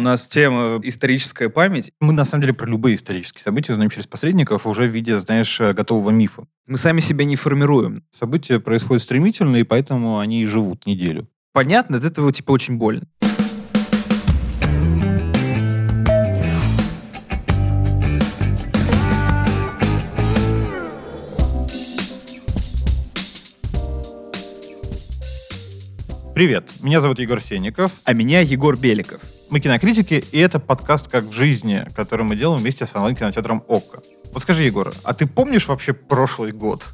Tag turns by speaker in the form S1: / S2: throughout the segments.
S1: У нас тема историческая память.
S2: Мы, на самом деле, про любые исторические события узнаем через посредников уже в виде, знаешь, готового мифа.
S1: Мы сами себя не формируем.
S2: События происходят стремительно, и поэтому они и живут неделю.
S1: Понятно, от этого типа очень больно.
S2: Привет, меня зовут Егор Сенников.
S1: А меня Егор Беликов.
S2: Мы кинокритики, и это подкаст «Как в жизни», который мы делаем вместе с онлайн-кинотеатром «Окко». Вот скажи, Егор, а ты помнишь вообще прошлый год?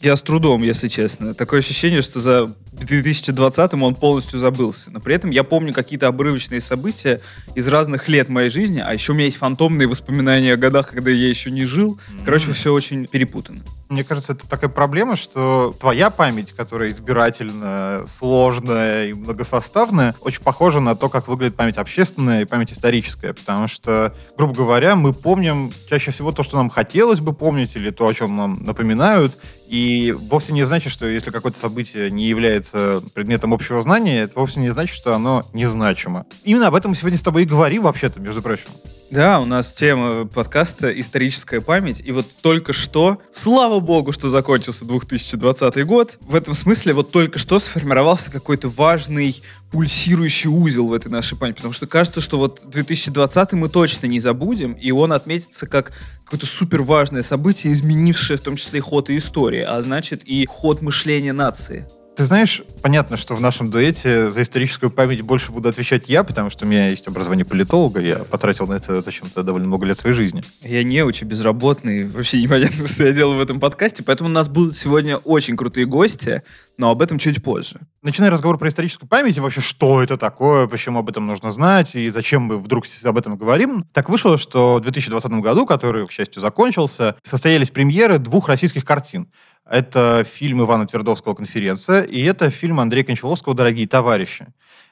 S1: Я с трудом, если честно. Такое ощущение, что за 2020-м он полностью забылся. Но при этом я помню какие-то обрывочные события из разных лет моей жизни, а еще у меня есть фантомные воспоминания о годах, когда я еще не жил. Короче, все очень перепутано.
S2: Мне кажется, это такая проблема, что твоя память, которая избирательная, сложная и многосоставная, очень похожа на то, как выглядит память общественная и память историческая. Потому что, грубо говоря, мы помним чаще всего то, что нам хотелось бы помнить, или то, о чем нам напоминают. И вовсе не значит, что если какое-то событие не является предметом общего знания, это вовсе не значит, что оно незначимо. Именно об этом мы сегодня с тобой и говорим, вообще-то, между прочим.
S1: Да, у нас тема подкаста «Историческая память». И вот только что, слава богу, что закончился 2020 год, в этом смысле вот только что сформировался какой-то важный пульсирующий узел в этой нашей памяти. Потому что кажется, что вот 2020 мы точно не забудем, и он отметится как какое-то супер важное событие, изменившее в том числе и ход и истории, а значит и ход мышления нации.
S2: Ты знаешь, понятно, что в нашем дуэте за историческую память больше буду отвечать я, потому что у меня есть образование политолога, я потратил на это зачем-то довольно много лет своей жизни.
S1: Я не очень безработный, вообще непонятно, что я делаю в этом подкасте, поэтому у нас будут сегодня очень крутые гости, но об этом чуть позже.
S2: Начиная разговор про историческую память и вообще, что это такое, почему об этом нужно знать и зачем мы вдруг об этом говорим, так вышло, что в 2020 году, который, к счастью, закончился, состоялись премьеры двух российских картин. Это фильм Ивана Твердовского «Конференция», и это фильм Андрея Кончаловского «Дорогие товарищи».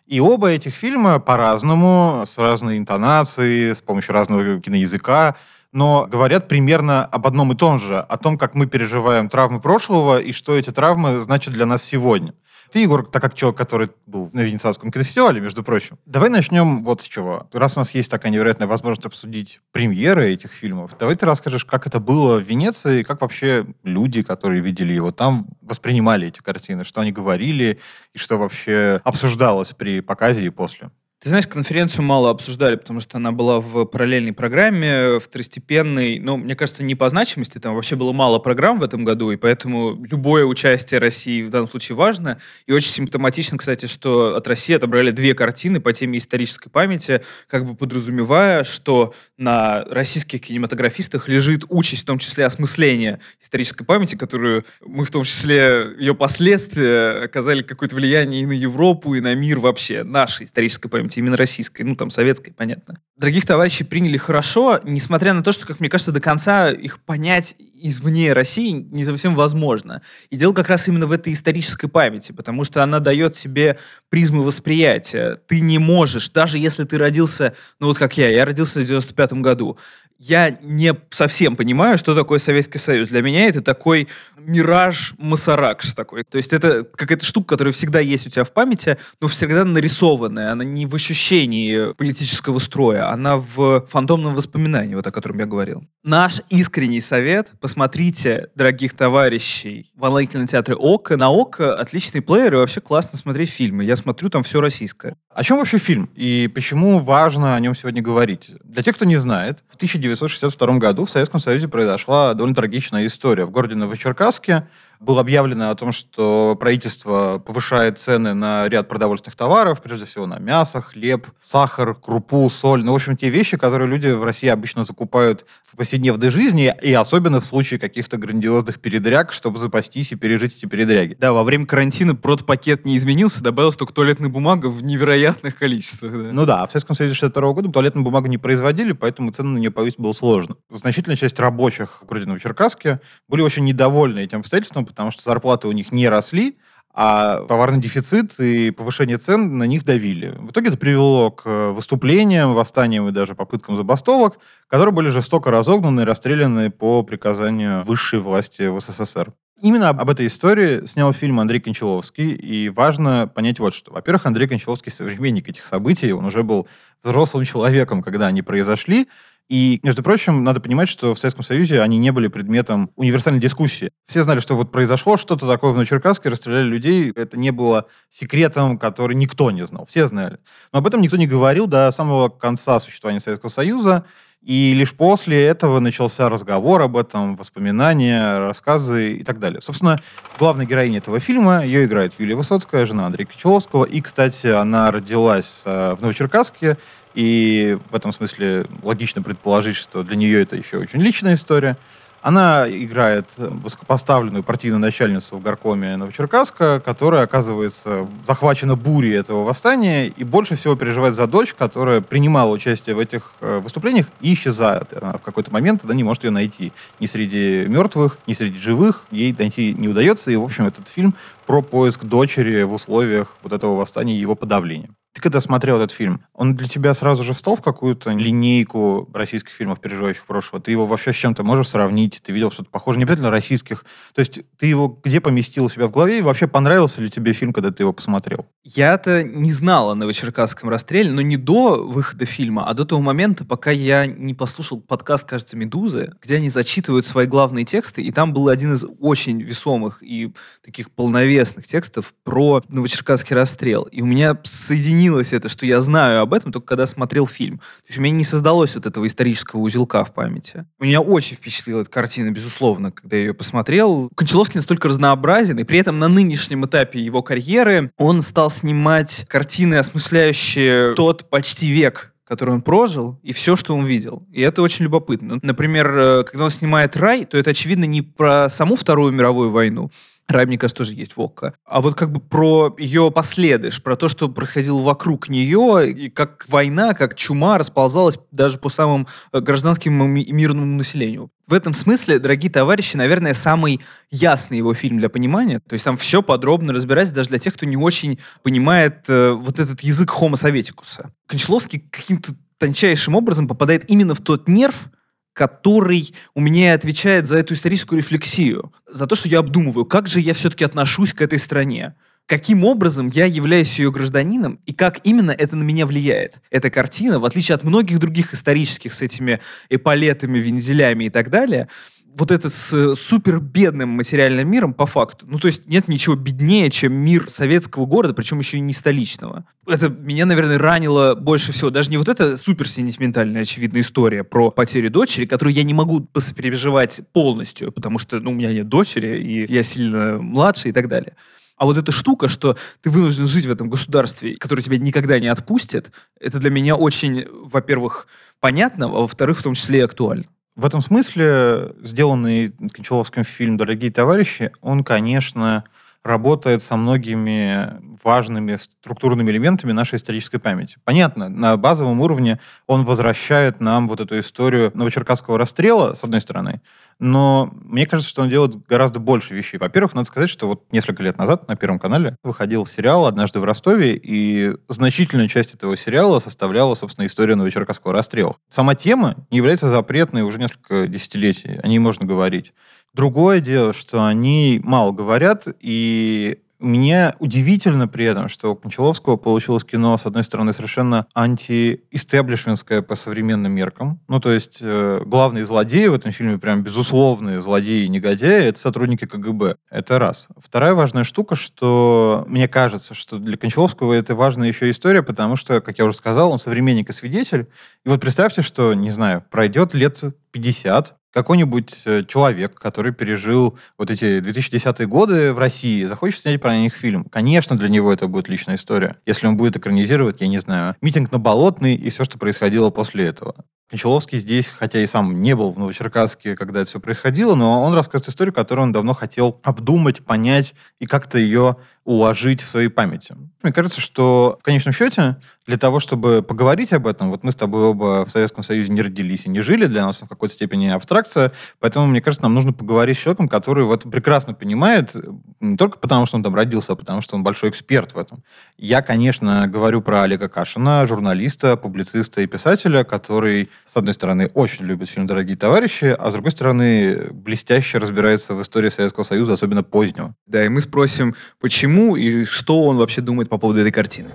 S2: И оба этих фильма по-разному, с разной интонацией, с помощью разного киноязыка, но говорят примерно об одном и том же, о том, как мы переживаем травмы прошлого и что эти травмы значат для нас сегодня. Ты, Егор, так как человек, который был на Венецианском кинофестивале, между прочим, давай начнем вот с чего. Раз у нас есть такая невероятная возможность обсудить премьеры этих фильмов, давай ты расскажешь, как это было в Венеции, как вообще люди, которые видели его там, воспринимали эти картины, что они говорили, и что вообще обсуждалось при показе и после.
S1: Ты знаешь, конференцию мало обсуждали, потому что она была в параллельной программе, второстепенной. Ну, мне кажется, не по значимости, там вообще было мало программ в этом году, и поэтому любое участие России в данном случае важно. И очень симптоматично, кстати, что от России отобрали две картины по теме исторической памяти, как бы подразумевая, что на российских кинематографистах лежит участь, в том числе осмысления исторической памяти, которую мы в том числе, ее последствия оказали какое-то влияние и на Европу, и на мир вообще, нашей исторической памяти памяти, именно российской, ну, там, советской, понятно. Дорогих товарищей приняли хорошо, несмотря на то, что, как мне кажется, до конца их понять извне России не совсем возможно. И дело как раз именно в этой исторической памяти, потому что она дает себе призмы восприятия. Ты не можешь, даже если ты родился, ну вот как я, я родился в 95 году, я не совсем понимаю, что такое Советский Союз. Для меня это такой мираж Масаракш такой. То есть это какая-то штука, которая всегда есть у тебя в памяти, но всегда нарисованная. Она не в ощущении политического строя, она в фантомном воспоминании, вот о котором я говорил. Наш искренний совет, посмотрите, дорогих товарищей, в онлайн-кинотеатре ОК. На ОК отличный плеер и вообще классно смотреть фильмы. Я смотрю там все российское.
S2: О чем вообще фильм и почему важно о нем сегодня говорить? Для тех, кто не знает, в 1962 году в Советском Союзе произошла довольно трагичная история. В городе Новочеркасске было объявлено о том, что правительство повышает цены на ряд продовольственных товаров, прежде всего на мясо, хлеб, сахар, крупу, соль. Ну, в общем, те вещи, которые люди в России обычно закупают в повседневной жизни, и особенно в случае каких-то грандиозных передряг, чтобы запастись и пережить эти передряги.
S1: Да, во время карантина продпакет не изменился, добавилась только туалетная бумага в невероятных количествах. Да.
S2: Ну да, в Советском Союзе 62 года туалетную бумагу не производили, поэтому цены на нее повысить было сложно. Значительная часть рабочих в городе Новочеркасске были очень недовольны этим обстоятельством, потому что зарплаты у них не росли, а товарный дефицит и повышение цен на них давили. В итоге это привело к выступлениям, восстаниям и даже попыткам забастовок, которые были жестоко разогнаны и расстреляны по приказанию высшей власти в СССР. Именно об этой истории снял фильм Андрей Кончаловский, и важно понять вот что. Во-первых, Андрей Кончаловский современник этих событий, он уже был взрослым человеком, когда они произошли, и, между прочим, надо понимать, что в Советском Союзе они не были предметом универсальной дискуссии. Все знали, что вот произошло что-то такое в Новочеркасске, расстреляли людей. Это не было секретом, который никто не знал. Все знали. Но об этом никто не говорил до самого конца существования Советского Союза. И лишь после этого начался разговор об этом, воспоминания, рассказы и так далее. Собственно, главная героиня этого фильма, ее играет Юлия Высоцкая, жена Андрея Кочеловского. И, кстати, она родилась э, в Новочеркасске, и в этом смысле логично предположить, что для нее это еще очень личная история. Она играет высокопоставленную партийную начальницу в горкоме Новочеркасска, которая оказывается захвачена бурей этого восстания и больше всего переживает за дочь, которая принимала участие в этих э, выступлениях и исчезает. Она в какой-то момент тогда не может ее найти. Ни среди мертвых, ни среди живых ей найти не удается. И, в общем, этот фильм про поиск дочери в условиях вот этого восстания и его подавления. Ты когда смотрел этот фильм, он для тебя сразу же встал в какую-то линейку российских фильмов, переживающих прошлого? Ты его вообще с чем-то можешь сравнить? Ты видел что-то похожее? Не обязательно российских. То есть ты его где поместил у себя в голове? И вообще понравился ли тебе фильм, когда ты его посмотрел?
S1: Я-то не знал о Новочеркасском расстреле, но не до выхода фильма, а до того момента, пока я не послушал подкаст, кажется, «Медузы», где они зачитывают свои главные тексты, и там был один из очень весомых и таких полновесных текстов про Новочеркасский расстрел. И у меня соединилось изменилось это, что я знаю об этом только когда смотрел фильм. То есть у меня не создалось вот этого исторического узелка в памяти. Меня очень впечатлила эта картина, безусловно, когда я ее посмотрел. Кончаловский настолько разнообразен, и при этом на нынешнем этапе его карьеры он стал снимать картины, осмысляющие тот почти век который он прожил, и все, что он видел. И это очень любопытно. Например, э, когда он снимает «Рай», то это, очевидно, не про саму Вторую мировую войну, Рай, мне кажется, тоже есть в ОККО. А вот как бы про ее последыш, про то, что происходило вокруг нее, и как война, как чума расползалась даже по самым э, гражданским и мирному населению. В этом смысле, дорогие товарищи, наверное, самый ясный его фильм для понимания. То есть там все подробно разбирается даже для тех, кто не очень понимает э, вот этот язык хомо советикуса. Кончаловский каким-то тончайшим образом попадает именно в тот нерв, который у меня отвечает за эту историческую рефлексию, за то, что я обдумываю, как же я все-таки отношусь к этой стране, каким образом я являюсь ее гражданином и как именно это на меня влияет. Эта картина, в отличие от многих других исторических с этими эполетами, вензелями и так далее, вот это с э, супер бедным материальным миром по факту. Ну, то есть нет ничего беднее, чем мир советского города, причем еще и не столичного. Это меня, наверное, ранило больше всего. Даже не вот эта супер сентиментальная, очевидная история про потерю дочери, которую я не могу переживать полностью, потому что ну, у меня нет дочери, и я сильно младше и так далее. А вот эта штука, что ты вынужден жить в этом государстве, которое тебя никогда не отпустит, это для меня очень, во-первых, понятно, а во-вторых, в том числе и актуально.
S2: В этом смысле сделанный Кончаловским фильм «Дорогие товарищи», он, конечно, работает со многими важными структурными элементами нашей исторической памяти. Понятно, на базовом уровне он возвращает нам вот эту историю Новочеркасского расстрела, с одной стороны, но мне кажется, что он делает гораздо больше вещей. Во-первых, надо сказать, что вот несколько лет назад на Первом канале выходил сериал «Однажды в Ростове», и значительную часть этого сериала составляла, собственно, история Новочеркасского расстрела. Сама тема является запретной уже несколько десятилетий, о ней можно говорить. Другое дело, что они мало говорят, и мне удивительно при этом, что у Кончаловского получилось кино, с одной стороны, совершенно анти-истеблишментское по современным меркам. Ну, то есть э, главные злодеи в этом фильме, прям безусловные злодеи и негодяи, это сотрудники КГБ. Это раз. Вторая важная штука, что мне кажется, что для Кончаловского это важная еще история, потому что, как я уже сказал, он современник и свидетель. И вот представьте, что, не знаю, пройдет лет 50, какой-нибудь э, человек, который пережил вот эти 2010-е годы в России, захочет снять про них фильм. Конечно, для него это будет личная история. Если он будет экранизировать, я не знаю, митинг на Болотной и все, что происходило после этого. Кончаловский здесь, хотя и сам не был в Новочеркасске, когда это все происходило, но он рассказывает историю, которую он давно хотел обдумать, понять и как-то ее уложить в своей памяти. Мне кажется, что в конечном счете для того, чтобы поговорить об этом, вот мы с тобой оба в Советском Союзе не родились и не жили, для нас в какой-то степени абстракция, поэтому, мне кажется, нам нужно поговорить с человеком, который вот прекрасно понимает, не только потому, что он там родился, а потому, что он большой эксперт в этом. Я, конечно, говорю про Олега Кашина, журналиста, публициста и писателя, который, с одной стороны, очень любит фильм «Дорогие товарищи», а с другой стороны, блестяще разбирается в истории Советского Союза, особенно позднего.
S1: Да, и мы спросим, почему и что он вообще думает по поводу этой картины.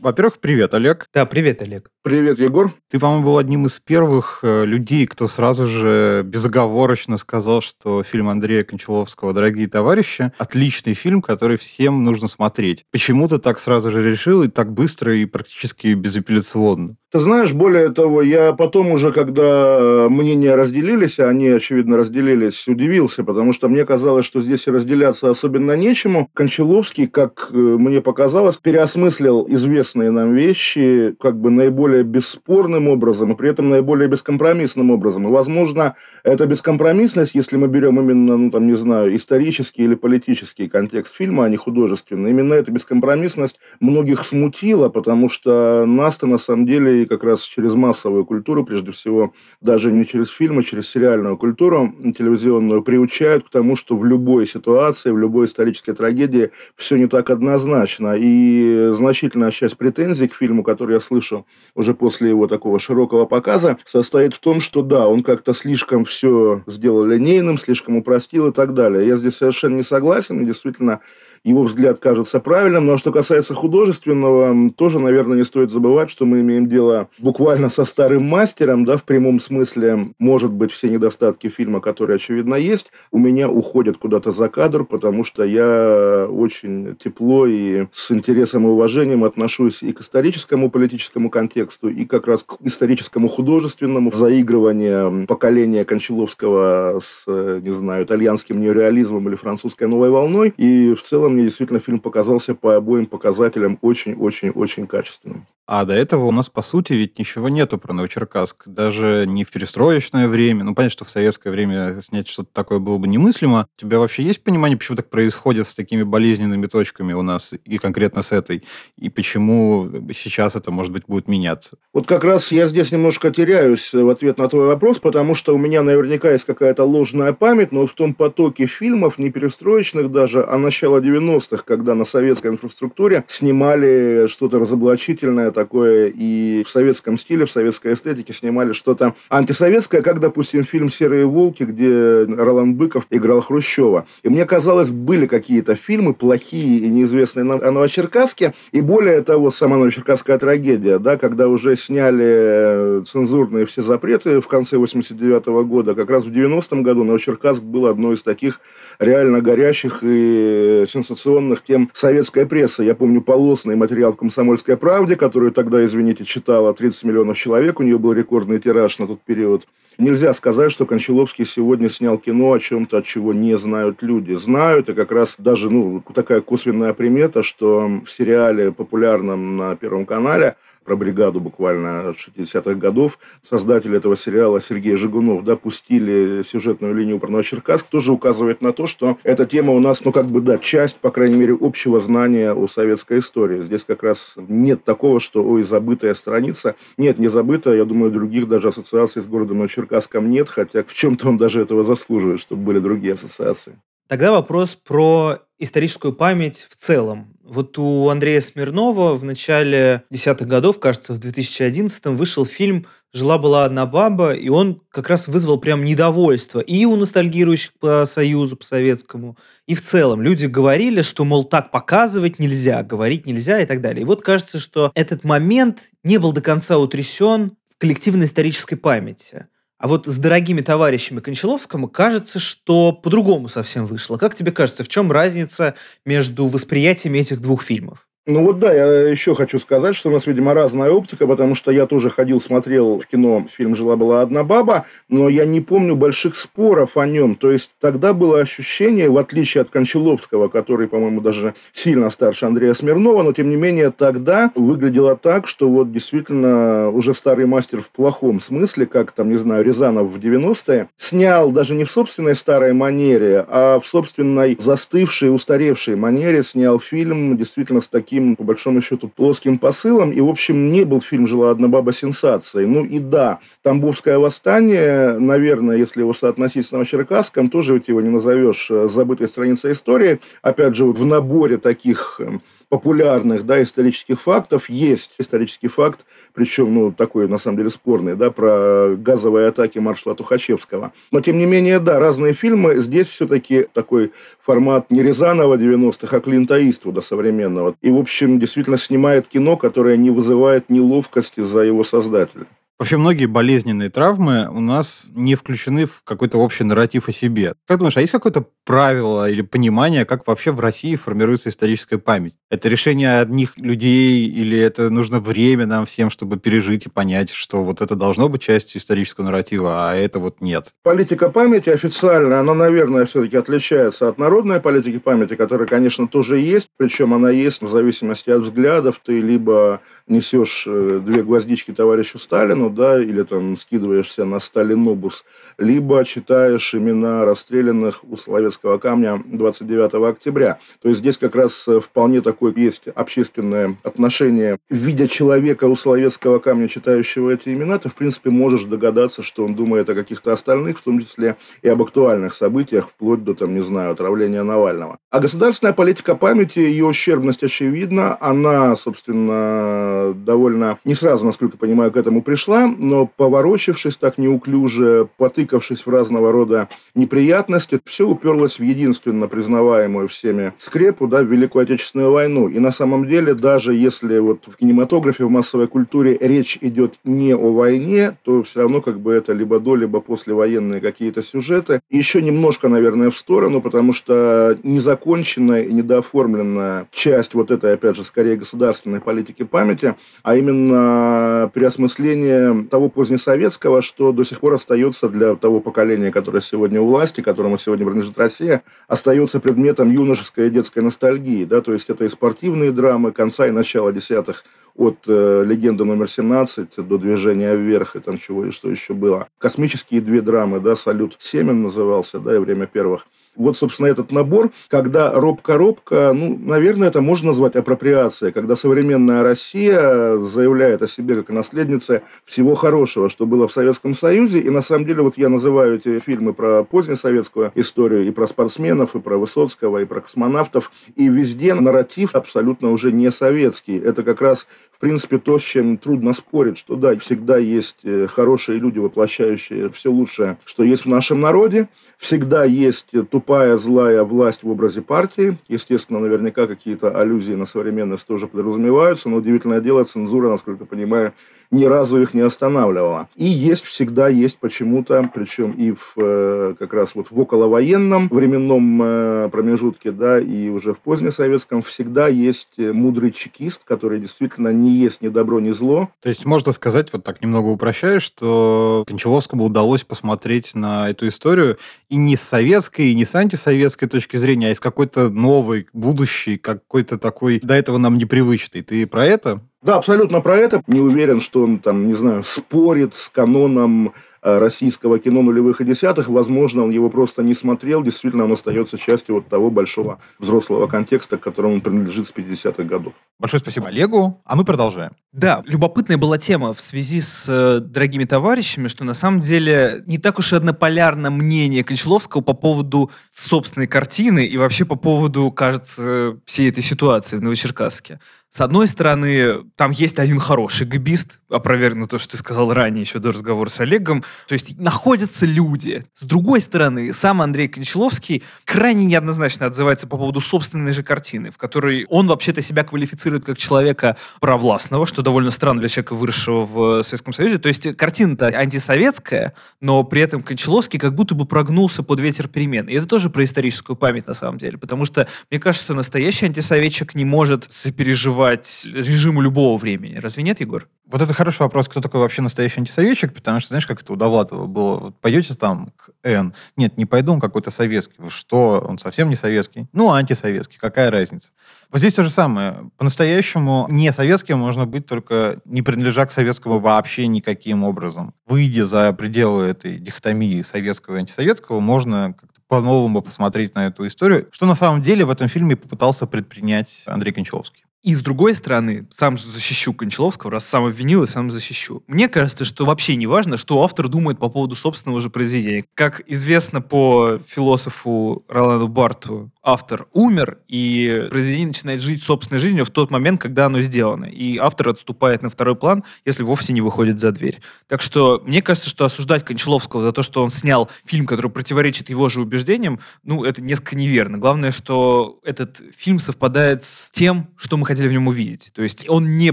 S2: Во-первых, привет, Олег.
S1: Да, привет, Олег.
S3: Привет, Егор.
S2: Ты, по-моему, был одним из первых э, людей, кто сразу же безоговорочно сказал, что фильм Андрея Кончаловского «Дорогие товарищи» — отличный фильм, который всем нужно смотреть. Почему ты так сразу же решил и так быстро и практически безапелляционно?
S3: Ты знаешь, более того, я потом уже, когда мнения разделились, а они, очевидно, разделились, удивился, потому что мне казалось, что здесь и разделяться особенно нечему. Кончаловский, как э, мне показалось, переосмыслил известные нам вещи как бы наиболее бесспорным образом и при этом наиболее бескомпромиссным образом. И, возможно, эта бескомпромиссность, если мы берем именно, ну, там, не знаю, исторический или политический контекст фильма, а не художественный, именно эта бескомпромиссность многих смутила, потому что нас-то на самом деле как раз через массовую культуру, прежде всего, даже не через фильмы, а через сериальную культуру телевизионную, приучают к тому, что в любой ситуации, в любой исторической трагедии все не так однозначно. И значительная часть претензий к фильму, который я слышу уже после его такого широкого показа, состоит в том, что да, он как-то слишком все сделал линейным, слишком упростил и так далее. Я здесь совершенно не согласен, действительно его взгляд кажется правильным. Но что касается художественного, тоже, наверное, не стоит забывать, что мы имеем дело буквально со старым мастером, да, в прямом смысле, может быть, все недостатки фильма, которые, очевидно, есть, у меня уходят куда-то за кадр, потому что я очень тепло и с интересом и уважением отношусь и к историческому политическому контексту, и как раз к историческому художественному заигрыванию поколения Кончаловского с, не знаю, итальянским неореализмом или французской новой волной. И в целом мне действительно фильм показался по обоим показателям очень-очень-очень качественным.
S2: А до этого у нас, по сути, ведь ничего нету про Новочеркасск. Даже не в перестроечное время. Ну, понятно, что в советское время снять что-то такое было бы немыслимо. У тебя вообще есть понимание, почему так происходит с такими болезненными точками у нас, и конкретно с этой? И почему сейчас это, может быть, будет меняться?
S3: Вот как раз я здесь немножко теряюсь в ответ на твой вопрос, потому что у меня наверняка есть какая-то ложная память, но в том потоке фильмов, не перестроечных даже, а начала 90-х, когда на советской инфраструктуре снимали что-то разоблачительное, такое и в советском стиле, в советской эстетике снимали что-то антисоветское, как, допустим, фильм «Серые волки», где Ролан Быков играл Хрущева. И мне казалось, были какие-то фильмы плохие и неизвестные на Новочеркасске, и более того, сама Новочеркасская трагедия, да, когда уже сняли цензурные все запреты в конце 89 -го года, как раз в 90-м году Новочеркасск был одной из таких реально горящих и сенсационных тем советской прессы. Я помню полосный материал в «Комсомольской правде», который которую тогда, извините, читало 30 миллионов человек, у нее был рекордный тираж на тот период. Нельзя сказать, что Кончаловский сегодня снял кино о чем-то, от чего не знают люди. Знают, и как раз даже ну, такая косвенная примета, что в сериале популярном на Первом канале про бригаду буквально 60-х годов. Создатель этого сериала Сергей Жигунов допустили сюжетную линию про Новочеркасск, тоже указывает на то, что эта тема у нас, ну как бы, да, часть, по крайней мере, общего знания о советской истории. Здесь как раз нет такого, что, ой, забытая страница. Нет, не забытая. Я думаю, других даже ассоциаций с городом Новочеркасском нет, хотя в чем-то он даже этого заслуживает, чтобы были другие ассоциации.
S1: Тогда вопрос про историческую память в целом. Вот у Андрея Смирнова в начале десятых годов, кажется, в 2011 вышел фильм «Жила-была одна баба», и он как раз вызвал прям недовольство и у ностальгирующих по Союзу, по советскому, и в целом. Люди говорили, что, мол, так показывать нельзя, говорить нельзя и так далее. И вот кажется, что этот момент не был до конца утрясен в коллективной исторической памяти. А вот с дорогими товарищами Кончаловскому кажется, что по-другому совсем вышло. Как тебе кажется, в чем разница между восприятиями этих двух фильмов?
S3: Ну вот да, я еще хочу сказать, что у нас, видимо, разная оптика, потому что я тоже ходил, смотрел в кино фильм «Жила-была одна баба», но я не помню больших споров о нем. То есть тогда было ощущение, в отличие от Кончаловского, который, по-моему, даже сильно старше Андрея Смирнова, но тем не менее тогда выглядело так, что вот действительно уже старый мастер в плохом смысле, как там, не знаю, Рязанов в 90-е, снял даже не в собственной старой манере, а в собственной застывшей, устаревшей манере снял фильм действительно с таким таким, по большому счету, плоским посылом. И, в общем, не был фильм «Жила одна баба» сенсацией. Ну и да, «Тамбовское восстание», наверное, если его соотносить с Новочеркасском, тоже ведь его не назовешь э, забытой страницей истории. Опять же, вот в наборе таких эм, популярных да, исторических фактов есть исторический факт, причем ну, такой, на самом деле, спорный, да, про газовые атаки маршала Тухачевского. Но, тем не менее, да, разные фильмы. Здесь все-таки такой формат не Рязанова 90-х, а Клинта Иствуда современного. И, в общем, действительно снимает кино, которое не вызывает неловкости за его создателя.
S2: Вообще многие болезненные травмы у нас не включены в какой-то общий нарратив о себе. Как думаешь, а есть какое-то правило или понимание, как вообще в России формируется историческая память? Это решение одних людей или это нужно время нам всем, чтобы пережить и понять, что вот это должно быть частью исторического нарратива, а это вот нет?
S3: Политика памяти официально, она, наверное, все-таки отличается от народной политики памяти, которая, конечно, тоже есть, причем она есть в зависимости от взглядов. Ты либо несешь э, две гвоздички товарищу Сталину, да, или там скидываешься на Сталинобус, либо читаешь имена расстрелянных у Соловецкого камня 29 октября. То есть здесь как раз э, вполне такое есть общественное отношение. Видя человека у Соловецкого камня, читающего эти имена, ты, в принципе, можешь догадаться, что он думает о каких-то остальных, в том числе и об актуальных событиях, вплоть до, там, не знаю, отравления Навального. А государственная политика памяти, ее ущербность очевидна. Она, собственно, довольно не сразу, насколько понимаю, к этому пришла но поворочившись так неуклюже, потыкавшись в разного рода неприятности, все уперлось в единственно признаваемую всеми скрепу, да, в Великую Отечественную войну. И на самом деле, даже если вот в кинематографе, в массовой культуре речь идет не о войне, то все равно как бы это либо до, либо послевоенные какие-то сюжеты. Еще немножко, наверное, в сторону, потому что незаконченная и недооформленная часть вот этой, опять же, скорее государственной политики памяти, а именно переосмысление того позднесоветского, что до сих пор остается для того поколения, которое сегодня у власти, которому сегодня принадлежит Россия, остается предметом юношеской и детской ностальгии. Да? То есть это и спортивные драмы конца и начала десятых от э, «Легенды номер 17» до «Движения вверх» и там чего и что еще было. Космические две драмы, да, «Салют Семен» назывался, да, и «Время первых». Вот, собственно, этот набор, когда робко-робко, ну, наверное, это можно назвать апроприацией, когда современная Россия заявляет о себе как о наследнице всего хорошего, что было в Советском Союзе, и на самом деле вот я называю эти фильмы про позднесоветскую историю, и про спортсменов, и про Высоцкого, и про космонавтов, и везде нарратив абсолютно уже не советский. Это как раз принципе, то, с чем трудно спорить, что да, всегда есть э, хорошие люди, воплощающие все лучшее, что есть в нашем народе. Всегда есть тупая, злая власть в образе партии. Естественно, наверняка какие-то аллюзии на современность тоже подразумеваются, но удивительное дело, цензура, насколько понимаю, ни разу их не останавливала. И есть, всегда есть почему-то, причем и в э, как раз вот в околовоенном временном э, промежутке, да, и уже в позднесоветском, всегда есть мудрый чекист, который действительно не есть ни добро, ни зло.
S2: То есть можно сказать, вот так немного упрощая, что Кончаловскому удалось посмотреть на эту историю и не с советской, и не с антисоветской точки зрения, а из какой-то новой, будущей, какой-то такой, до этого нам непривычный. Ты про это?
S3: Да, абсолютно про это. Не уверен, что он там, не знаю, спорит с каноном российского кино нулевых и десятых. Возможно, он его просто не смотрел. Действительно, он остается частью вот того большого взрослого контекста, к которому он принадлежит с 50-х годов.
S2: Большое спасибо Олегу, а мы продолжаем.
S1: Да, любопытная была тема в связи с э, дорогими товарищами, что на самом деле не так уж и однополярно мнение Кончаловского по поводу собственной картины и вообще по поводу, кажется, всей этой ситуации в Новочеркасске. С одной стороны, там есть один хороший гибист, опровергну то, что ты сказал ранее, еще до разговора с Олегом. То есть находятся люди. С другой стороны, сам Андрей Кончаловский крайне неоднозначно отзывается по поводу собственной же картины, в которой он вообще-то себя квалифицирует как человека провластного, что довольно странно для человека, выросшего в Советском Союзе. То есть картина-то антисоветская, но при этом Кончаловский как будто бы прогнулся под ветер перемен. И это тоже про историческую память на самом деле. Потому что, мне кажется, настоящий антисоветчик не может сопереживать режиму любого времени. Разве нет, Егор?
S2: Вот это хороший вопрос, кто такой вообще настоящий антисоветчик, потому что, знаешь, как это у Довлатова было, вот пойдете там к Н, нет, не пойду, он какой-то советский. Что, он совсем не советский? Ну, антисоветский, какая разница? Вот здесь то же самое. По-настоящему не советским можно быть только не принадлежа к советскому вообще никаким образом. Выйдя за пределы этой дихотомии советского и антисоветского, можно как-то по-новому посмотреть на эту историю, что на самом деле в этом фильме попытался предпринять Андрей Кончаловский.
S1: И с другой стороны, сам же защищу Кончаловского, раз сам обвинил и сам защищу. Мне кажется, что вообще не важно, что автор думает по поводу собственного же произведения. Как известно по философу Роланду Барту, автор умер, и произведение начинает жить собственной жизнью в тот момент, когда оно сделано. И автор отступает на второй план, если вовсе не выходит за дверь. Так что мне кажется, что осуждать Кончаловского за то, что он снял фильм, который противоречит его же убеждениям, ну, это несколько неверно. Главное, что этот фильм совпадает с тем, что мы хотели в нем увидеть. То есть он не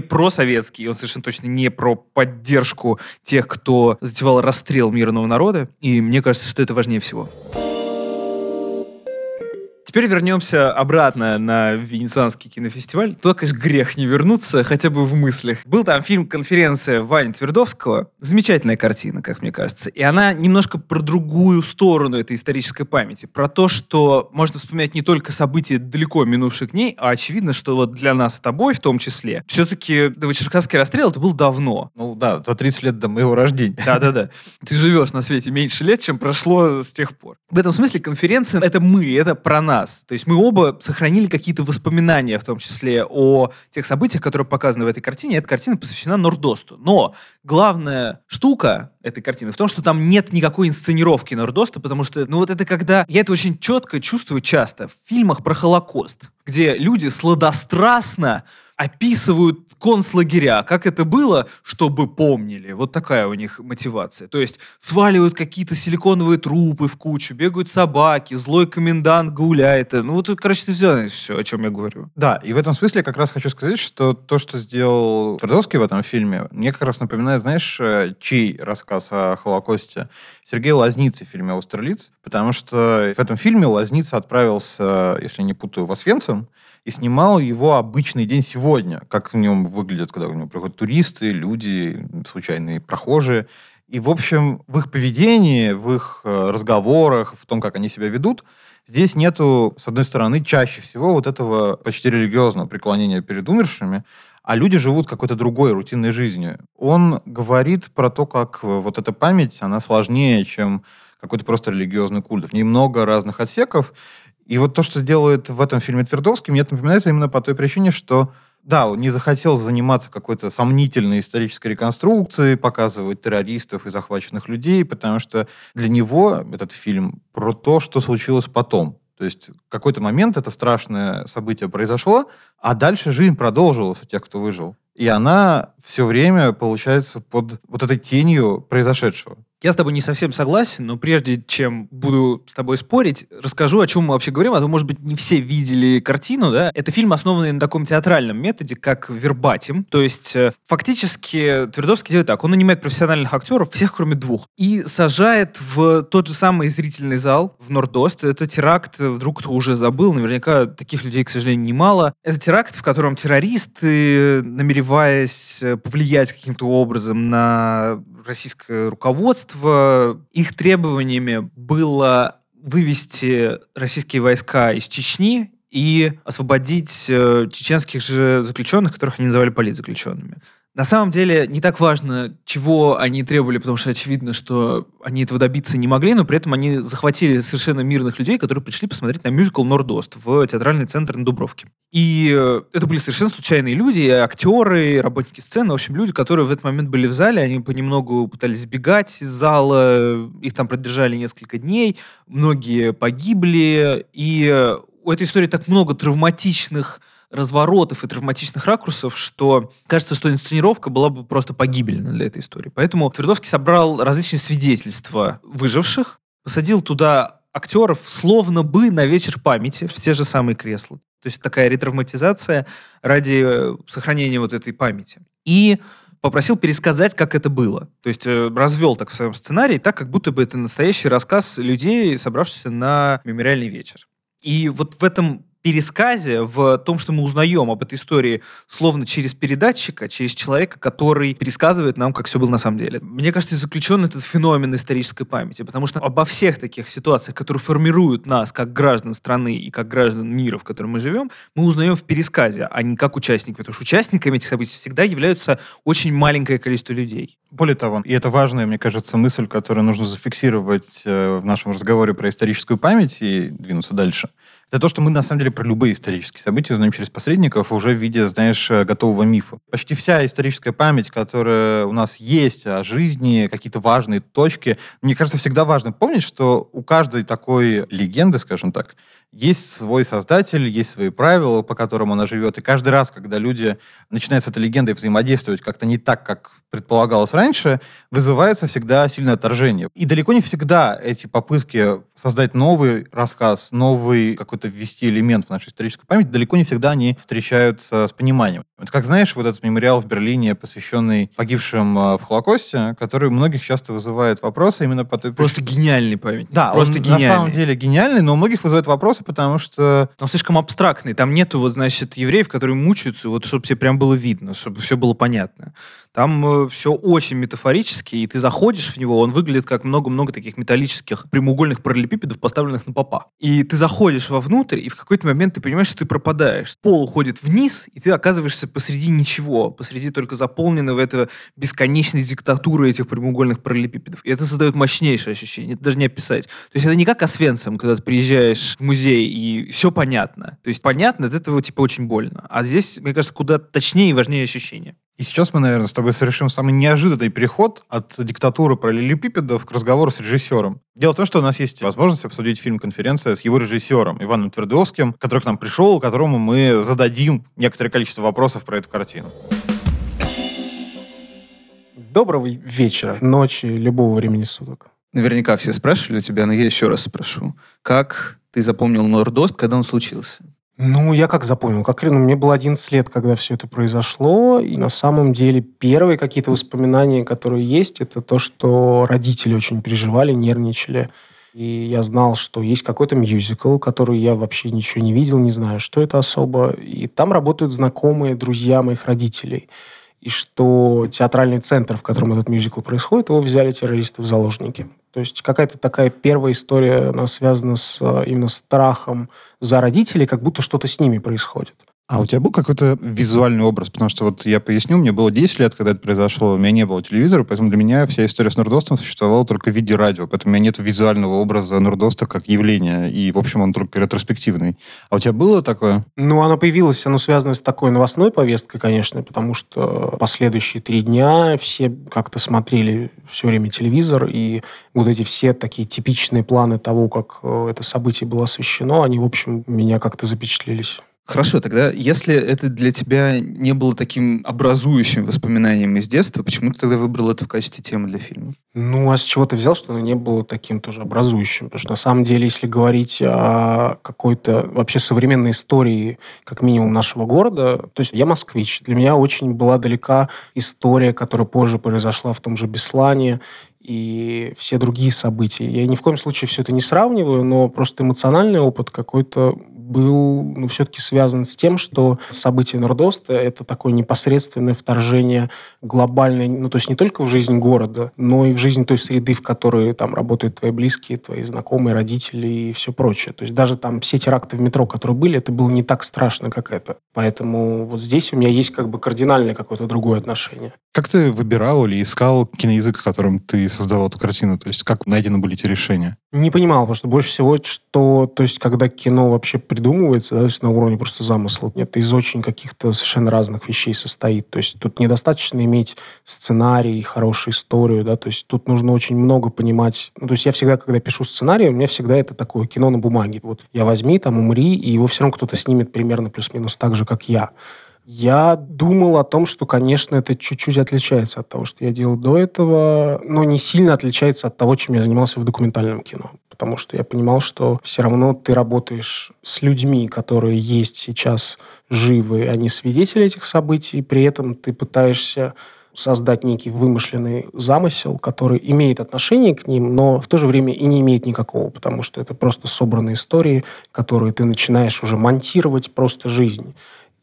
S1: просоветский, он совершенно точно не про поддержку тех, кто затевал расстрел мирного народа. И мне кажется, что это важнее всего. Теперь вернемся обратно на Венецианский кинофестиваль. Туда, конечно, грех не вернуться, хотя бы в мыслях. Был там фильм «Конференция» Вани Твердовского. Замечательная картина, как мне кажется. И она немножко про другую сторону этой исторической памяти. Про то, что можно вспоминать не только события далеко минувших дней, а очевидно, что вот для нас с тобой в том числе, все-таки Новочеркасский расстрел это был давно.
S2: Ну да, за 30 лет до моего рождения.
S1: Да-да-да. Ты живешь на свете меньше лет, чем прошло с тех пор. В этом смысле конференция — это мы, это про нас нас. То есть мы оба сохранили какие-то воспоминания, в том числе о тех событиях, которые показаны в этой картине. Эта картина посвящена Нордосту. Но главная штука этой картины в том, что там нет никакой инсценировки Нордоста, потому что, ну вот это когда... Я это очень четко чувствую часто в фильмах про Холокост, где люди сладострастно описывают концлагеря, как это было, чтобы помнили. Вот такая у них мотивация. То есть сваливают какие-то силиконовые трупы в кучу, бегают собаки, злой комендант гуляет. Ну вот, короче, ты знаешь все, о чем я говорю.
S2: Да, и в этом смысле как раз хочу сказать, что то, что сделал Твардовский в этом фильме, мне как раз напоминает, знаешь, э, чей рассказ о Холокосте? Сергей Лазницы в фильме «Аустерлиц», потому что в этом фильме Лазница отправился, если не путаю, в Освенцим, и снимал его обычный день сегодня, как в нем выглядят, когда у него приходят туристы, люди, случайные прохожие. И, в общем, в их поведении, в их э, разговорах, в том, как они себя ведут, здесь нету, с одной стороны, чаще всего вот этого почти религиозного преклонения перед умершими, а люди живут какой-то другой рутинной жизнью. Он говорит про то, как вот эта память, она сложнее, чем какой-то просто религиозный культ. В ней много разных отсеков, и вот то, что делает в этом фильме Твердовский, мне это напоминает именно по той причине, что да, он не захотел заниматься какой-то сомнительной исторической реконструкцией, показывать террористов и захваченных людей, потому что для него этот фильм про то, что случилось потом. То есть какой-то момент это страшное событие произошло, а дальше жизнь продолжилась у тех, кто выжил. И она все время, получается, под вот этой тенью произошедшего.
S1: Я с тобой не совсем согласен, но прежде чем буду с тобой спорить, расскажу, о чем мы вообще говорим, а то, может быть, не все видели картину, да? Это фильм, основанный на таком театральном методе, как вербатим. То есть, э, фактически, Твердовский делает так. Он нанимает профессиональных актеров, всех кроме двух, и сажает в тот же самый зрительный зал в Нордост. Это теракт, вдруг кто уже забыл, наверняка таких людей, к сожалению, немало. Это теракт, в котором террористы, намереваясь э, повлиять каким-то образом на российское руководство. Их требованиями было вывести российские войска из Чечни и освободить э, чеченских же заключенных, которых они называли политзаключенными. На самом деле не так важно, чего они требовали, потому что очевидно, что они этого добиться не могли, но при этом они захватили совершенно мирных людей, которые пришли посмотреть на мюзикл «Нордост» в театральный центр на Дубровке. И э, это были совершенно случайные люди, актеры, работники сцены, в общем, люди, которые в этот момент были в зале, они понемногу пытались сбегать из зала, их там продержали несколько дней, многие погибли, и э, у этой истории так много травматичных разворотов и травматичных ракурсов, что кажется, что инсценировка была бы просто погибельна для этой истории. Поэтому Твердовский собрал различные свидетельства выживших, посадил туда актеров словно бы на вечер памяти в те же самые кресла. То есть такая ретравматизация ради э, сохранения вот этой памяти. И попросил пересказать, как это было. То есть э, развел так в своем сценарии, так как будто бы это настоящий рассказ людей, собравшихся на мемориальный вечер. И вот в этом пересказе, в том, что мы узнаем об этой истории словно через передатчика, через человека, который пересказывает нам, как все было на самом деле. Мне кажется, заключен этот феномен исторической памяти, потому что обо всех таких ситуациях, которые формируют нас как граждан страны и как граждан мира, в котором мы живем, мы узнаем в пересказе, а не как участники, потому что участниками этих событий всегда являются очень маленькое количество людей.
S2: Более того, и это важная, мне кажется, мысль, которую нужно зафиксировать э, в нашем разговоре про историческую память и двинуться дальше – это то, что мы, на самом деле, про любые исторические события узнаем через посредников уже в виде, знаешь, э, готового мифа. Почти вся историческая память, которая у нас есть о жизни, какие-то важные точки, мне кажется, всегда важно помнить, что у каждой такой легенды, скажем так, есть свой создатель, есть свои правила, по которым она живет. И каждый раз, когда люди начинают с этой легендой взаимодействовать как-то не так, как предполагалось раньше, вызывается всегда сильное отторжение. И далеко не всегда эти попытки создать новый рассказ, новый какой-то ввести элемент в нашу историческую память, далеко не всегда они встречаются с пониманием. Вот как знаешь, вот этот мемориал в Берлине, посвященный погибшим а, в Холокосте, который многих часто вызывает вопросы именно по той
S1: Просто гениальный памятник.
S2: Да,
S1: Просто
S2: он
S1: гениальный.
S2: на самом деле гениальный, но у многих вызывает вопросы, потому что...
S1: Он слишком абстрактный. Там нету, вот, значит, евреев, которые мучаются, вот, чтобы тебе прям было видно, чтобы все было понятно. Там все очень метафорически, и ты заходишь в него, он выглядит как много-много таких металлических прямоугольных параллелепипедов, поставленных на попа. И ты заходишь вовнутрь, и в какой-то момент ты понимаешь, что ты пропадаешь. Пол уходит вниз, и ты оказываешься посреди ничего, посреди только заполненного этого бесконечной диктатуры этих прямоугольных параллелепипедов. И это создает мощнейшее ощущение, это даже не описать. То есть это не как Освенцим, когда ты приезжаешь в музей, и все понятно. То есть понятно, от этого типа очень больно. А здесь, мне кажется, куда точнее и важнее ощущение.
S2: И сейчас мы, наверное, с тобой совершим самый неожиданный переход от диктатуры параллелепипедов к разговору с режиссером. Дело в том, что у нас есть возможность обсудить фильм «Конференция» с его режиссером Иваном Твердовским, который к нам пришел, которому мы зададим некоторое количество вопросов про эту картину.
S4: Доброго вечера, ночи, любого времени суток.
S1: Наверняка все спрашивали у тебя, но я еще раз спрошу. Как ты запомнил Нордост, когда он случился?
S4: Ну, я как запомнил, как ну, мне было 11 лет, когда все это произошло, и на самом деле первые какие-то воспоминания, которые есть, это то, что родители очень переживали, нервничали. И я знал, что есть какой-то мюзикл, который я вообще ничего не видел, не знаю, что это особо. И там работают знакомые, друзья моих родителей. И что театральный центр, в котором этот мюзикл происходит, его взяли террористы в заложники. То есть какая-то такая первая история, она связана с э, именно страхом за родителей, как будто что-то с ними происходит.
S2: А у тебя был какой-то визуальный образ? Потому что вот я поясню, мне было 10 лет, когда это произошло, у меня не было телевизора, поэтому для меня вся история с Нордостом существовала только в виде радио, поэтому у меня нет визуального образа Нордоста как явления, и, в общем, он только ретроспективный. А у тебя было такое?
S4: Ну, оно появилось, оно связано с такой новостной повесткой, конечно, потому что последующие три дня все как-то смотрели все время телевизор, и вот эти все такие типичные планы того, как э, это событие было освещено, они, в общем, меня как-то запечатлелись.
S1: Хорошо, тогда, если это для тебя не было таким образующим воспоминанием из детства, почему ты тогда выбрал это в качестве темы для фильма?
S4: Ну, а с чего ты взял, что оно не было таким тоже образующим? Потому что, на самом деле, если говорить о какой-то вообще современной истории, как минимум, нашего города, то есть я москвич. Для меня очень была далека история, которая позже произошла в том же Беслане, и все другие события. Я ни в коем случае все это не сравниваю, но просто эмоциональный опыт какой-то был ну, все-таки связан с тем, что событие Нордоста – это такое непосредственное вторжение глобальное, ну, то есть не только в жизнь города, но и в жизнь той среды, в которой там работают твои близкие, твои знакомые, родители и все прочее. То есть даже там все теракты в метро, которые были, это было не так страшно, как это. Поэтому вот здесь у меня есть как бы кардинальное какое-то другое отношение.
S2: Как ты выбирал или искал киноязык, которым ты создавал эту картину? То есть как найдены были эти решения?
S4: Не понимал, потому что больше всего, что, то есть, когда кино вообще придумывается, да, то есть на уровне просто замысла, это из очень каких-то совершенно разных вещей состоит. То есть тут недостаточно иметь сценарий, хорошую историю, да, то есть тут нужно очень много понимать. Ну, то есть я всегда, когда пишу сценарий, у меня всегда это такое кино на бумаге. Вот я возьми, там, умри, и его все равно кто-то снимет примерно плюс-минус так же, как я. Я думал о том, что, конечно, это чуть-чуть отличается от того, что я делал до этого, но не сильно отличается от того, чем я занимался в документальном кино. потому что я понимал, что все равно ты работаешь с людьми, которые есть сейчас живы, они свидетели этих событий, при этом ты пытаешься создать некий вымышленный замысел, который имеет отношение к ним, но в то же время и не имеет никакого, потому что это просто собранные истории, которые ты начинаешь уже монтировать просто жизнь.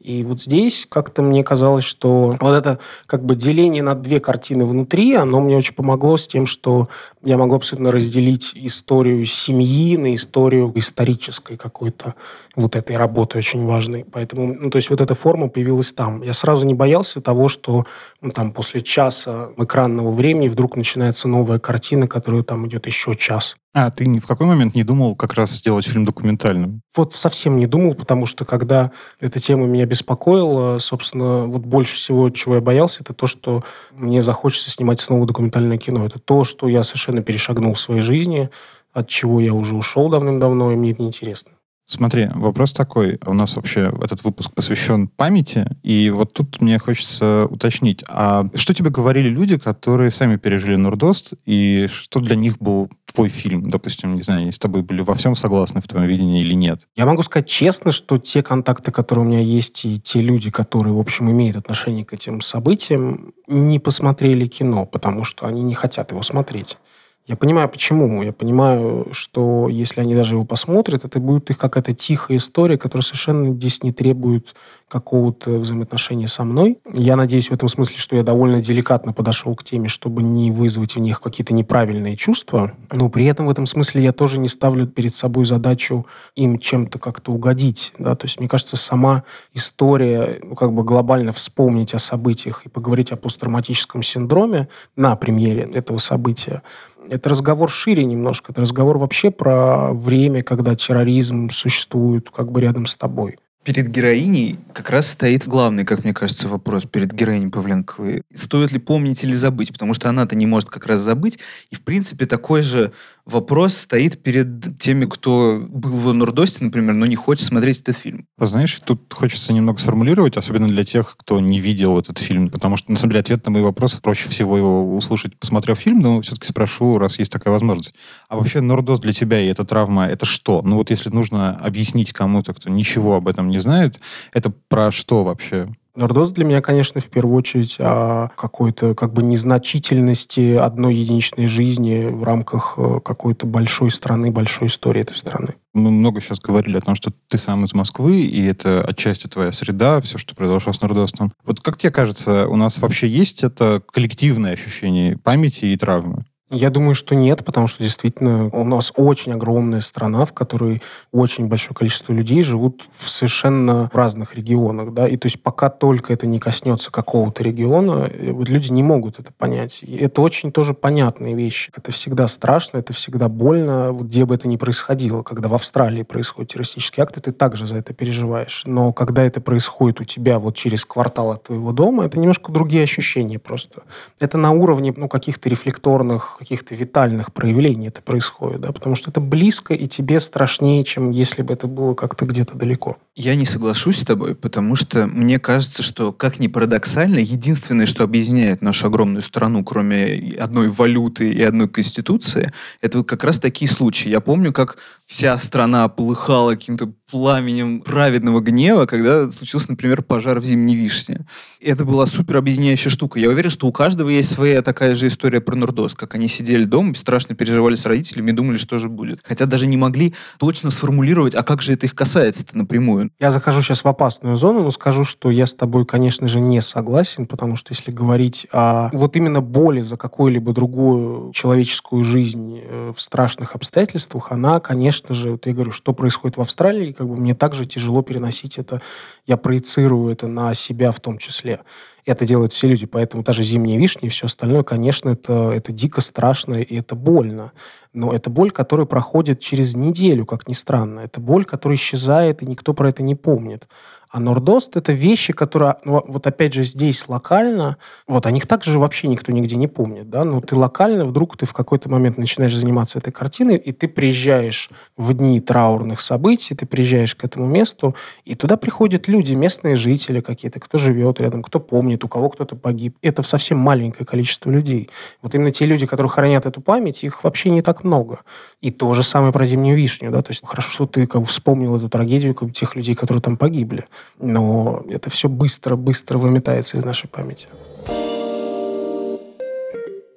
S4: И вот здесь как-то мне казалось, что вот это как бы деление на две картины внутри, оно мне очень помогло с тем, что я могу абсолютно разделить историю семьи на историю исторической какой-то вот этой работы очень важной. Поэтому, ну, то есть вот эта форма появилась там. Я сразу не боялся того, что ну, там после часа экранного времени вдруг начинается новая картина, которая там идет еще час.
S2: А, ты ни в какой момент не думал как раз сделать фильм документальным?
S4: Вот совсем не думал, потому что когда эта тема меня беспокоила, собственно, вот больше всего, чего я боялся, это то, что мне захочется снимать снова документальное кино. Это то, что я совершенно перешагнул в своей жизни, от чего я уже ушел давным-давно, и мне это неинтересно.
S2: Смотри, вопрос такой. У нас вообще этот выпуск посвящен памяти, и вот тут мне хочется уточнить, а что тебе говорили люди, которые сами пережили Нурдост, и что для них был твой фильм? Допустим, не знаю, они с тобой были во всем согласны в твоем видении или нет?
S4: Я могу сказать честно, что те контакты, которые у меня есть, и те люди, которые, в общем, имеют отношение к этим событиям, не посмотрели кино, потому что они не хотят его смотреть. Я понимаю, почему. Я понимаю, что если они даже его посмотрят, это будет их какая-то тихая история, которая совершенно здесь не требует какого-то взаимоотношения со мной. Я надеюсь в этом смысле, что я довольно деликатно подошел к теме, чтобы не вызвать в них какие-то неправильные чувства. Но при этом в этом смысле я тоже не ставлю перед собой задачу им чем-то как-то угодить. Да? То есть, мне кажется, сама история, ну, как бы глобально вспомнить о событиях и поговорить о посттравматическом синдроме на премьере этого события, это разговор шире немножко. Это разговор вообще про время, когда терроризм существует как бы рядом с тобой.
S1: Перед героиней как раз стоит главный, как мне кажется, вопрос перед героиней Павленковой. Стоит ли помнить или забыть? Потому что она-то не может как раз забыть. И, в принципе, такой же вопрос стоит перед теми, кто был в Нурдосте, например, но не хочет смотреть этот фильм.
S2: Знаешь, тут хочется немного сформулировать, особенно для тех, кто не видел этот фильм, потому что, на самом деле, ответ на мои вопросы проще всего его услышать, посмотрев фильм, но все-таки спрошу, раз есть такая возможность. А вообще Нурдост для тебя и эта травма, это что? Ну вот если нужно объяснить кому-то, кто ничего об этом не знает, это про что вообще?
S4: Нордоз для меня, конечно, в первую очередь о какой-то как бы незначительности одной единичной жизни в рамках э, какой-то большой страны, большой истории этой страны.
S2: Мы много сейчас говорили о том, что ты сам из Москвы, и это отчасти твоя среда, все, что произошло с Нордостом. Вот как тебе кажется, у нас вообще есть это коллективное ощущение памяти и травмы?
S4: Я думаю, что нет, потому что действительно у нас очень огромная страна, в которой очень большое количество людей живут в совершенно разных регионах, да, и то есть пока только это не коснется какого-то региона, э, вот люди не могут это понять. И это очень тоже понятные вещи. Это всегда страшно, это всегда больно, где бы это ни происходило. Когда в Австралии происходит террористический акт, ты также за это переживаешь. Но когда это происходит у тебя вот через квартал от твоего дома, это немножко другие ощущения просто. Это на уровне ну, каких-то рефлекторных каких-то витальных проявлений это происходит, да, потому что это близко и тебе страшнее, чем если бы это было как-то где-то далеко.
S1: Я не соглашусь с тобой, потому что мне кажется, что, как ни парадоксально, единственное, что объединяет нашу огромную страну, кроме одной валюты и одной конституции, это как раз такие случаи. Я помню, как вся страна полыхала каким-то пламенем праведного гнева, когда случился, например, пожар в Зимней Вишне. Это была супер объединяющая штука. Я уверен, что у каждого есть своя такая же история про Нурдос, как они сидели дома, страшно переживали с родителями и думали, что же будет. Хотя даже не могли точно сформулировать, а как же это их касается-то напрямую.
S4: Я захожу сейчас в опасную зону, но скажу, что я с тобой, конечно же, не согласен, потому что если говорить о вот именно боли за какую-либо другую человеческую жизнь э, в страшных обстоятельствах, она, конечно же, вот я говорю, что происходит в Австралии, как бы мне также тяжело переносить это. Я проецирую это на себя в том числе. Это делают все люди, поэтому даже зимние вишни и все остальное, конечно, это, это дико страшно и это больно. Но это боль, которая проходит через неделю, как ни странно. Это боль, которая исчезает, и никто про это не помнит. А Нордост — это вещи, которые, ну, вот опять же, здесь локально, вот о них также вообще никто нигде не помнит, да, но ты локально вдруг ты в какой-то момент начинаешь заниматься этой картиной, и ты приезжаешь в дни траурных событий, ты приезжаешь к этому месту, и туда приходят люди, местные жители какие-то, кто живет рядом, кто помнит, у кого кто-то погиб. Это совсем маленькое количество людей. Вот именно те люди, которые хранят эту память, их вообще не так много. И то же самое про зимнюю вишню, да, то есть хорошо, что ты как бы вспомнил эту трагедию как бы, тех людей, которые там погибли, но это все быстро-быстро выметается из нашей памяти.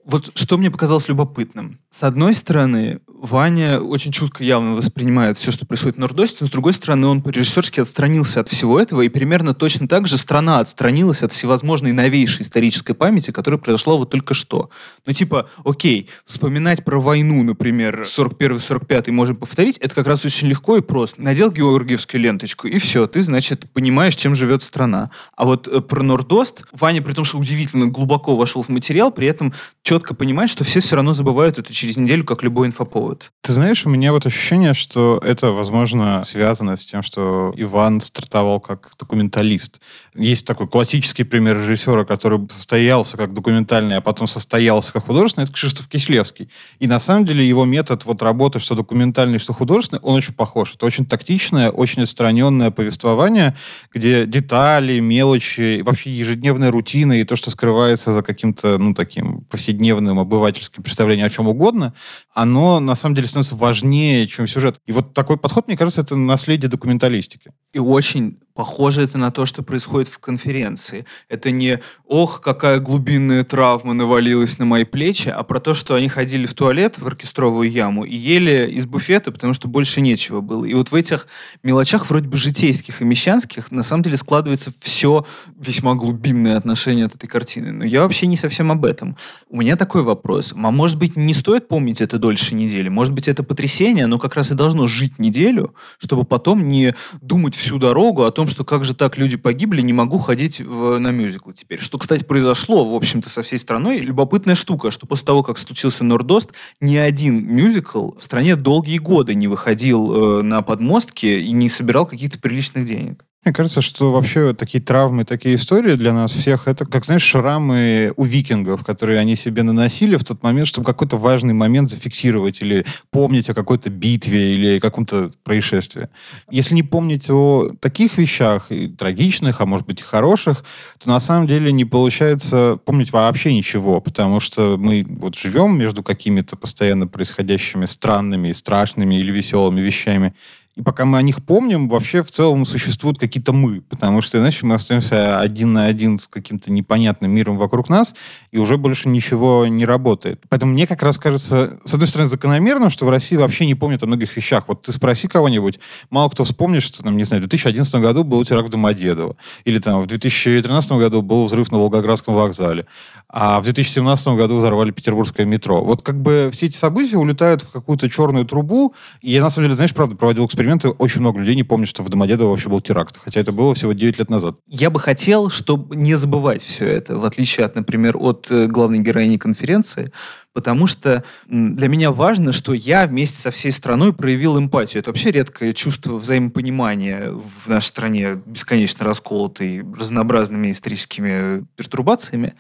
S1: Вот что мне показалось любопытным. С одной стороны, Ваня очень чутко явно воспринимает все, что происходит в Нордосте, но с другой стороны, он по-режиссерски отстранился от всего этого, и примерно точно так же страна отстранилась от всевозможной новейшей исторической памяти, которая произошла вот только что. Ну, типа, окей, вспоминать про войну, например, 41-45 можем повторить, это как раз очень легко и просто. Надел георгиевскую ленточку, и все, ты, значит, понимаешь, чем живет страна. А вот э, про Нордост Ваня, при том, что удивительно глубоко вошел в материал, при этом четко понимает, что все все равно забывают это через неделю, как любой инфоповод.
S2: Ты знаешь, у меня вот ощущение, что это, возможно, связано с тем, что Иван стартовал как документалист. Есть такой классический пример режиссера, который состоялся как документальный, а потом состоялся как художественный, это Кшиштоф Кислевский. И на самом деле его метод вот работы, что документальный, что художественный, он очень похож. Это очень тактичное, очень отстраненное повествование, где детали, мелочи, вообще ежедневная рутина и то, что скрывается за каким-то, ну, таким повседневным обывательским представлением о чем угодно, оно на самом деле становится важнее, чем сюжет. И вот такой подход, мне кажется, это наследие документалистики.
S1: И очень похоже это на то, что происходит в конференции. Это не «ох, какая глубинная травма навалилась на мои плечи», а про то, что они ходили в туалет, в оркестровую яму, и ели из буфета, потому что больше нечего было. И вот в этих мелочах, вроде бы житейских и мещанских, на самом деле складывается все весьма глубинное отношение от этой картины. Но я вообще не совсем об этом. У меня такой вопрос. А может быть, не стоит помнить это дольше недели? Может быть, это потрясение, но как раз и должно жить неделю, чтобы потом не думать всю дорогу о том, что как же так люди погибли, не могу ходить в, на мюзиклы теперь. Что, кстати, произошло, в общем-то, со всей страной. Любопытная штука, что после того, как случился Нордост, ни один мюзикл в стране долгие годы не выходил э, на подмостки и не собирал каких-то приличных денег.
S2: Мне кажется, что вообще такие травмы, такие истории для нас всех, это, как, знаешь, шрамы у викингов, которые они себе наносили в тот момент, чтобы какой-то важный момент зафиксировать или помнить о какой-то битве или каком-то происшествии. Если не помнить о таких вещах, и трагичных, а может быть и хороших, то на самом деле не получается помнить вообще ничего, потому что мы вот живем между какими-то постоянно происходящими странными, страшными или веселыми вещами, и пока мы о них помним, вообще в целом существуют какие-то мы, потому что иначе мы остаемся один на один с каким-то непонятным миром вокруг нас, и уже больше ничего не работает. Поэтому мне как раз кажется, с одной стороны, закономерно, что в России вообще не помнят о многих вещах. Вот ты спроси кого-нибудь, мало кто вспомнит, что, там, не знаю, в 2011 году был теракт в Домодедово, или там в 2013 году был взрыв на Волгоградском вокзале, а в 2017 году взорвали петербургское метро. Вот как бы все эти события улетают в какую-то черную трубу, и я, на самом деле, знаешь, правда, проводил эксперимент эксперименты, очень много людей не помнят, что в Домодедово вообще был теракт. Хотя это было всего 9 лет назад.
S1: Я бы хотел, чтобы не забывать все это, в отличие от, например, от э, главной героини конференции, потому что для меня важно, что я вместе со всей страной проявил эмпатию. Это вообще редкое чувство взаимопонимания в нашей стране, бесконечно расколотой разнообразными историческими пертурбациями.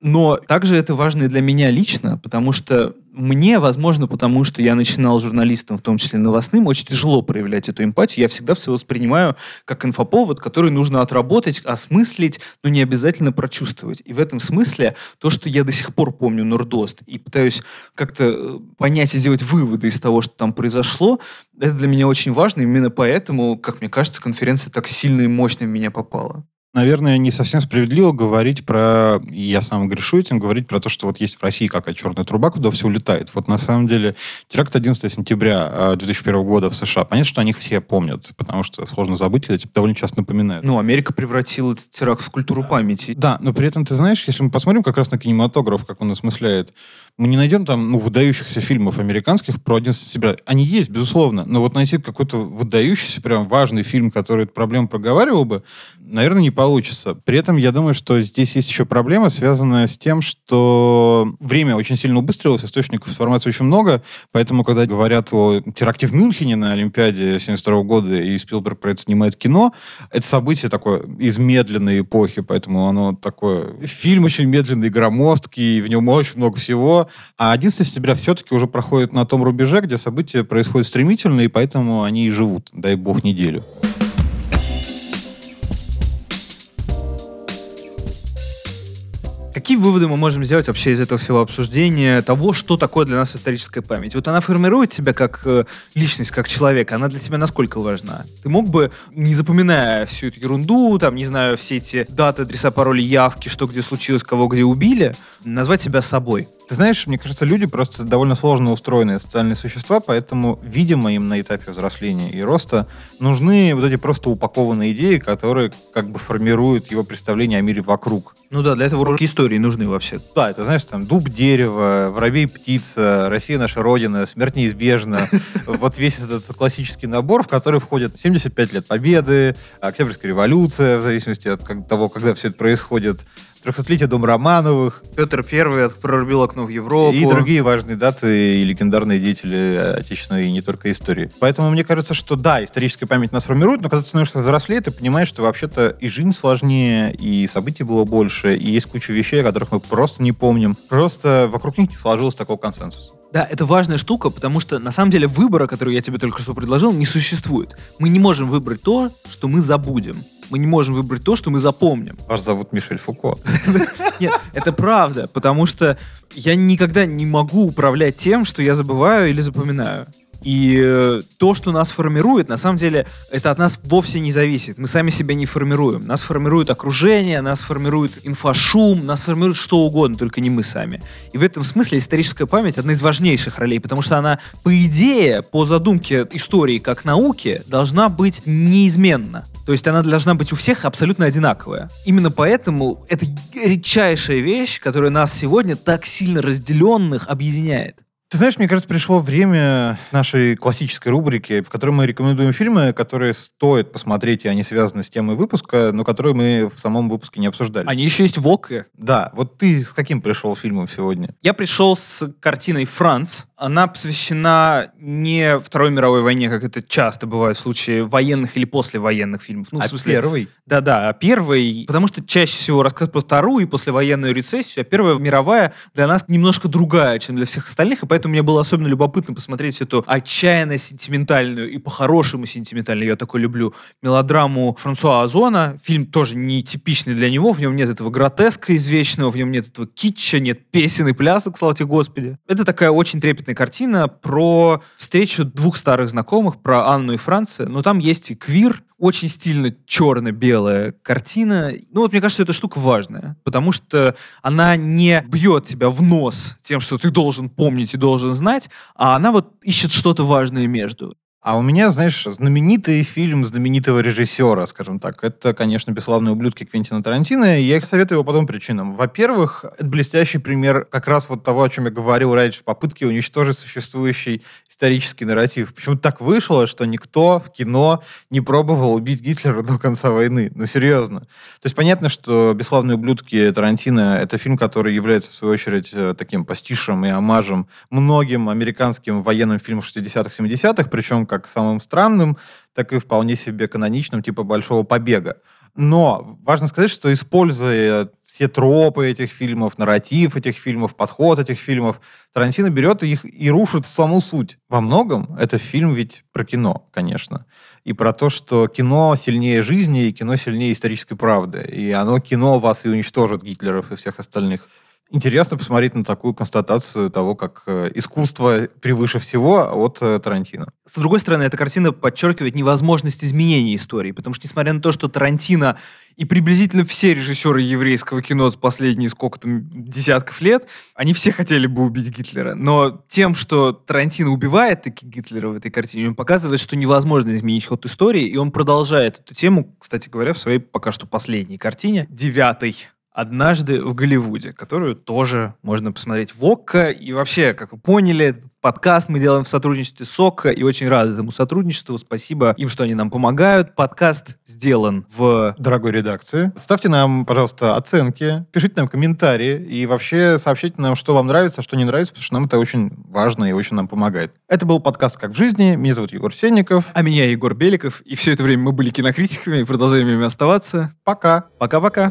S1: Но также это важно и для меня лично, потому что мне, возможно, потому что я начинал журналистом, в том числе новостным, очень тяжело проявлять эту эмпатию. Я всегда все воспринимаю как инфоповод, который нужно отработать, осмыслить, но не обязательно прочувствовать. И в этом смысле то, что я до сих пор помню Нордост и пытаюсь как-то э, понять и сделать выводы из того, что там произошло, это для меня очень важно. Именно поэтому, как мне кажется, конференция так сильно и мощно в меня попала
S2: наверное, не совсем справедливо говорить про, я сам грешу этим, говорить про то, что вот есть в России какая черная труба, куда все улетает. Вот на самом деле теракт 11 сентября 2001 года в США, понятно, что о них все помнят, потому что сложно забыть, эти довольно часто напоминают.
S1: Ну, Америка превратила этот теракт в культуру
S2: да.
S1: памяти.
S2: Да, но при этом, ты знаешь, если мы посмотрим как раз на кинематограф, как он осмысляет, мы не найдем там, ну, выдающихся фильмов американских про 11 сентября. Они есть, безусловно, но вот найти какой-то выдающийся, прям важный фильм, который эту проблему проговаривал бы, наверное, не получится. При этом я думаю, что здесь есть еще проблема, связанная с тем, что время очень сильно убыстрилось, источников информации очень много, поэтому, когда говорят о теракте в Мюнхене на Олимпиаде 72 года, и Спилберг про это снимает кино, это событие такое из медленной эпохи, поэтому оно такое... Фильм очень медленный, громоздкий, в нем очень много всего. А 11 сентября все-таки уже проходит на том рубеже, где события происходят стремительно, и поэтому они и живут, дай бог, неделю.
S1: Какие выводы мы можем сделать вообще из этого всего обсуждения того, что такое для нас историческая память? Вот она формирует тебя как э, личность, как человека. Она для тебя насколько важна? Ты мог бы, не запоминая всю эту ерунду, там, не знаю, все эти даты, адреса, пароли, явки, что где случилось, кого где убили, назвать себя собой?
S2: Ты знаешь, мне кажется, люди просто довольно сложно устроенные социальные существа, поэтому, видимо, им на этапе взросления и роста нужны вот эти просто упакованные идеи, которые как бы формируют его представление о мире вокруг.
S1: Ну да, для этого уроки истории нужны вообще.
S2: Да, это, знаешь, там дуб, дерево, воробей, птица, Россия наша родина, смерть неизбежна. Вот весь этот классический набор, в который входят 75 лет Победы, Октябрьская революция, в зависимости от того, когда все это происходит, 300-летие Дом Романовых.
S1: Петр Первый прорубил окно в Европу.
S2: И другие важные даты и легендарные деятели отечественной и не только истории. Поэтому мне кажется, что да, историческая память нас формирует, но когда ты становишься взрослее, ты понимаешь, что вообще-то и жизнь сложнее, и событий было больше, и есть куча вещей, о которых мы просто не помним. Просто вокруг них не сложилось такого консенсуса.
S1: Да, это важная штука, потому что на самом деле выбора, который я тебе только что предложил, не существует. Мы не можем выбрать то, что мы забудем. Мы не можем выбрать то, что мы запомним.
S2: Вас зовут Мишель Фуко.
S1: Нет, это правда, потому что я никогда не могу управлять тем, что я забываю или запоминаю. И э, то, что нас формирует, на самом деле, это от нас вовсе не зависит. Мы сами себя не формируем. Нас формирует окружение, нас формирует инфошум, нас формирует что угодно, только не мы сами. И в этом смысле историческая память одна из важнейших ролей, потому что она, по идее, по задумке истории как науки, должна быть неизменна. То есть она должна быть у всех абсолютно одинаковая. Именно поэтому это редчайшая вещь, которая нас сегодня так сильно разделенных объединяет.
S2: Ты знаешь, мне кажется, пришло время нашей классической рубрики, в которой мы рекомендуем фильмы, которые стоит посмотреть, и они связаны с темой выпуска, но которые мы в самом выпуске не обсуждали.
S1: Они еще есть в ОК.
S2: Да. Вот ты с каким пришел фильмом сегодня?
S1: Я пришел с картиной «Франц». Она посвящена не Второй мировой войне, как это часто бывает в случае военных или послевоенных фильмов.
S2: Ну, а в смысле, первый?
S1: Да-да, а первый, потому что чаще всего рассказ про вторую и послевоенную рецессию, а Первая мировая для нас немножко другая, чем для всех остальных, и поэтому мне было особенно любопытно посмотреть эту отчаянно сентиментальную и по-хорошему сентиментальную, я такой люблю, мелодраму Франсуа Озона. Фильм тоже не типичный для него, в нем нет этого гротеска извечного, в нем нет этого китча, нет песен и плясок, слава тебе Господи. Это такая очень трепетная картина про встречу двух старых знакомых, про Анну и Франца, но там есть и квир, очень стильно черно-белая картина. Ну вот мне кажется, эта штука важная, потому что она не бьет тебя в нос тем, что ты должен помнить и должен знать, а она вот ищет что-то важное между.
S2: А у меня, знаешь, знаменитый фильм знаменитого режиссера, скажем так. Это, конечно, «Бесславные ублюдки» Квентина Тарантино. И я их советую по двум причинам. Во-первых, это блестящий пример как раз вот того, о чем я говорил раньше, в попытке уничтожить существующий исторический нарратив. Почему так вышло, что никто в кино не пробовал убить Гитлера до конца войны? Ну, серьезно. То есть понятно, что «Бесславные ублюдки» Тарантино — это фильм, который является, в свою очередь, э, таким пастишем и омажем многим американским военным фильмам 60-х, 70-х, причем как самым странным, так и вполне себе каноничным, типа «Большого побега». Но важно сказать, что используя все тропы этих фильмов, нарратив этих фильмов, подход этих фильмов, Тарантино берет их и рушит саму суть. Во многом это фильм ведь про кино, конечно. И про то, что кино сильнее жизни, и кино сильнее исторической правды. И оно, кино, вас и уничтожит, Гитлеров и всех остальных. Интересно посмотреть на такую констатацию того, как э, искусство превыше всего от э, Тарантино.
S1: С другой стороны, эта картина подчеркивает невозможность изменения истории, потому что, несмотря на то, что Тарантино и приблизительно все режиссеры еврейского кино с последние сколько там десятков лет, они все хотели бы убить Гитлера. Но тем, что Тарантино убивает таки Гитлера в этой картине, он показывает, что невозможно изменить ход истории, и он продолжает эту тему, кстати говоря, в своей пока что последней картине, девятой «Однажды в Голливуде», которую тоже можно посмотреть в ОККО. И вообще, как вы поняли, этот подкаст мы делаем в сотрудничестве с ОККО и очень рады этому сотрудничеству. Спасибо им, что они нам помогают. Подкаст сделан в...
S2: Дорогой редакции, ставьте нам, пожалуйста, оценки, пишите нам комментарии и вообще сообщайте нам, что вам нравится, что не нравится, потому что нам это очень важно и очень нам помогает. Это был подкаст «Как в жизни». Меня зовут Егор Сенников.
S1: А меня Егор Беликов. И все это время мы были кинокритиками и продолжаем ими оставаться.
S2: Пока.
S1: Пока-пока.